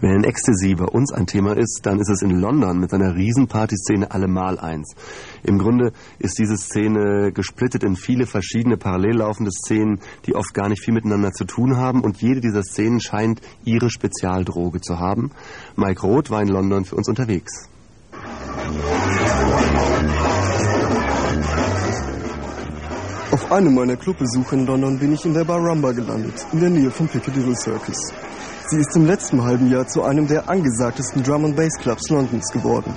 Wenn Ecstasy bei uns ein Thema ist, dann ist es in London mit seiner Riesenpartyszene allemal eins. Im Grunde ist diese Szene gesplittet in viele verschiedene parallel laufende Szenen, die oft gar nicht viel miteinander zu tun haben und jede dieser Szenen scheint ihre Spezialdroge zu haben. Mike Roth war in London für uns unterwegs. Auf einem meiner Clubbesuche in London bin ich in der Bar Rumba gelandet, in der Nähe vom Piccadilly Circus. Sie ist im letzten halben Jahr zu einem der angesagtesten Drum and Bass Clubs Londons geworden.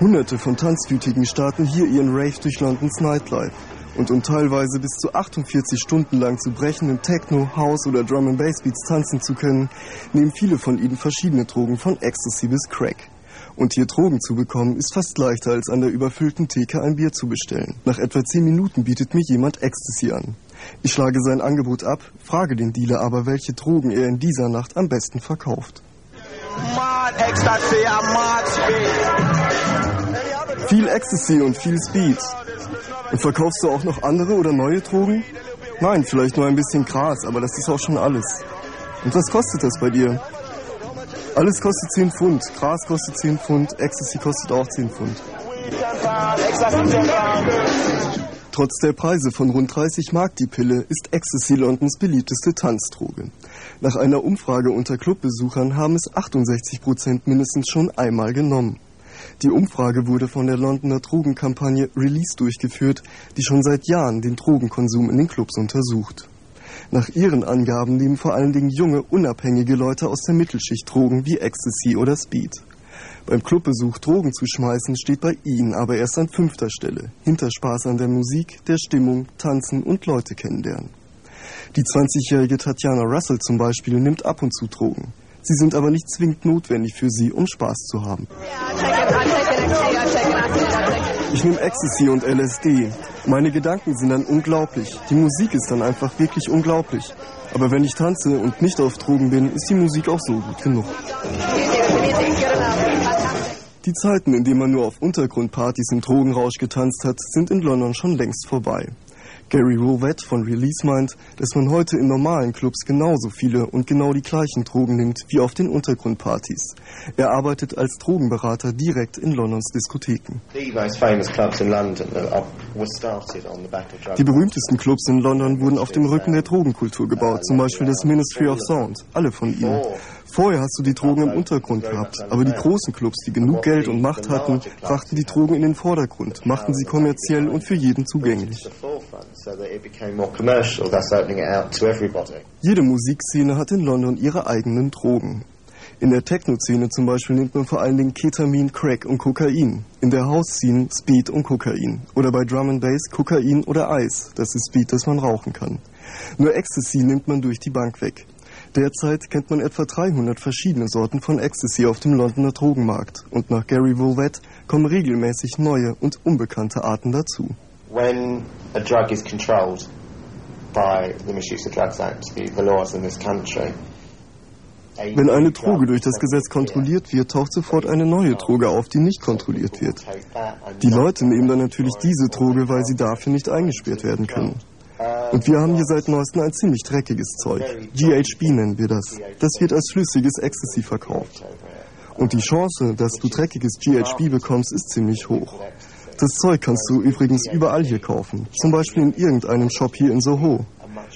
Hunderte von Tanzwütigen starten hier ihren Rave durch Londons Nightlife. Und um teilweise bis zu 48 Stunden lang zu brechenden Techno, House oder Drum and Bass Beats tanzen zu können, nehmen viele von ihnen verschiedene Drogen von Ecstasy bis Crack. Und hier Drogen zu bekommen, ist fast leichter als an der überfüllten Theke ein Bier zu bestellen. Nach etwa 10 Minuten bietet mir jemand Ecstasy an. Ich schlage sein Angebot ab, frage den Dealer aber, welche Drogen er in dieser Nacht am besten verkauft. Viel Ecstasy und viel Speed. Und verkaufst du auch noch andere oder neue Drogen? Nein, vielleicht nur ein bisschen Gras, aber das ist auch schon alles. Und was kostet das bei dir? Alles kostet 10 Pfund. Gras kostet 10 Pfund, Ecstasy kostet auch 10 Pfund. Trotz der Preise von rund 30 Mark die Pille ist Ecstasy Londons beliebteste Tanzdroge. Nach einer Umfrage unter Clubbesuchern haben es 68 Prozent mindestens schon einmal genommen. Die Umfrage wurde von der Londoner Drogenkampagne Release durchgeführt, die schon seit Jahren den Drogenkonsum in den Clubs untersucht. Nach ihren Angaben nehmen vor allen Dingen junge, unabhängige Leute aus der Mittelschicht Drogen wie Ecstasy oder Speed. Beim Clubbesuch Drogen zu schmeißen steht bei ihnen aber erst an fünfter Stelle, hinter Spaß an der Musik, der Stimmung, Tanzen und Leute kennenlernen. Die 20-jährige Tatjana Russell zum Beispiel nimmt ab und zu Drogen. Sie sind aber nicht zwingend notwendig für sie, um Spaß zu haben. Ich nehme Ecstasy und LSD. Meine Gedanken sind dann unglaublich. Die Musik ist dann einfach wirklich unglaublich. Aber wenn ich tanze und nicht auf Drogen bin, ist die Musik auch so gut genug. Die Zeiten, in denen man nur auf Untergrundpartys im Drogenrausch getanzt hat, sind in London schon längst vorbei. Gary Rouvette von Release meint, dass man heute in normalen Clubs genauso viele und genau die gleichen Drogen nimmt wie auf den Untergrundpartys. Er arbeitet als Drogenberater direkt in Londons Diskotheken. Die berühmtesten Clubs in London wurden auf dem Rücken der Drogenkultur gebaut, zum Beispiel das Ministry of Sound, alle von ihnen. Vorher hast du die Drogen im Untergrund gehabt, aber die großen Clubs, die genug Geld und Macht hatten, brachten die Drogen in den Vordergrund, machten sie kommerziell und für jeden zugänglich. Jede Musikszene hat in London ihre eigenen Drogen. In der Techno-Szene zum Beispiel nimmt man vor allen Dingen Ketamin, Crack und Kokain. In der House-Szene Speed und Kokain. Oder bei Drum and Bass Kokain oder Eis. Das ist Speed, das man rauchen kann. Nur Ecstasy nimmt man durch die Bank weg. Derzeit kennt man etwa 300 verschiedene Sorten von Ecstasy auf dem Londoner Drogenmarkt und nach Gary Woolwett kommen regelmäßig neue und unbekannte Arten dazu. When a drug is controlled by the Misuse of Drugs Act, the, the laws in this country, wenn eine Droge durch das Gesetz kontrolliert wird, taucht sofort eine neue Droge auf, die nicht kontrolliert wird. Die Leute nehmen dann natürlich diese Droge, weil sie dafür nicht eingesperrt werden können. Und wir haben hier seit neuestem ein ziemlich dreckiges Zeug. GHB nennen wir das. Das wird als flüssiges Ecstasy verkauft. Und die Chance, dass du dreckiges GHB bekommst, ist ziemlich hoch. Das Zeug kannst du übrigens überall hier kaufen. Zum Beispiel in irgendeinem Shop hier in Soho.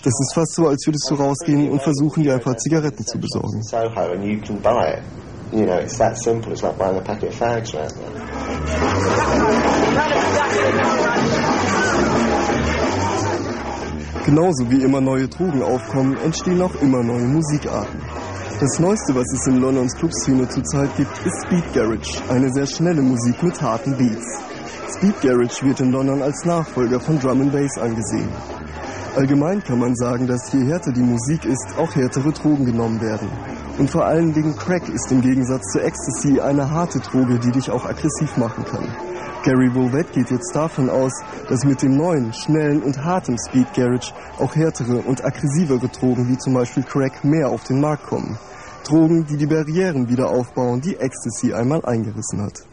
Das ist fast so, als würdest du rausgehen und versuchen, dir ein paar Zigaretten zu besorgen. You know, it's that simple. It's like buying a packet of fags around there. Genauso wie immer neue Drogen aufkommen, entstehen auch immer neue Musikarten. Das Neueste, was es in Londons Clubszene zurzeit gibt, ist Speed Garage, eine sehr schnelle Musik mit harten Beats. Speed Garage wird in London als Nachfolger von Drum and Bass angesehen. Allgemein kann man sagen, dass je härter die Musik ist, auch härtere Drogen genommen werden. Und vor allen Dingen Crack ist im Gegensatz zu Ecstasy eine harte Droge, die dich auch aggressiv machen kann. Gary Woolwett geht jetzt davon aus, dass mit dem neuen, schnellen und harten Speed Garage auch härtere und aggressivere Drogen wie zum Beispiel Crack mehr auf den Markt kommen. Drogen, die die Barrieren wieder aufbauen, die Ecstasy einmal eingerissen hat.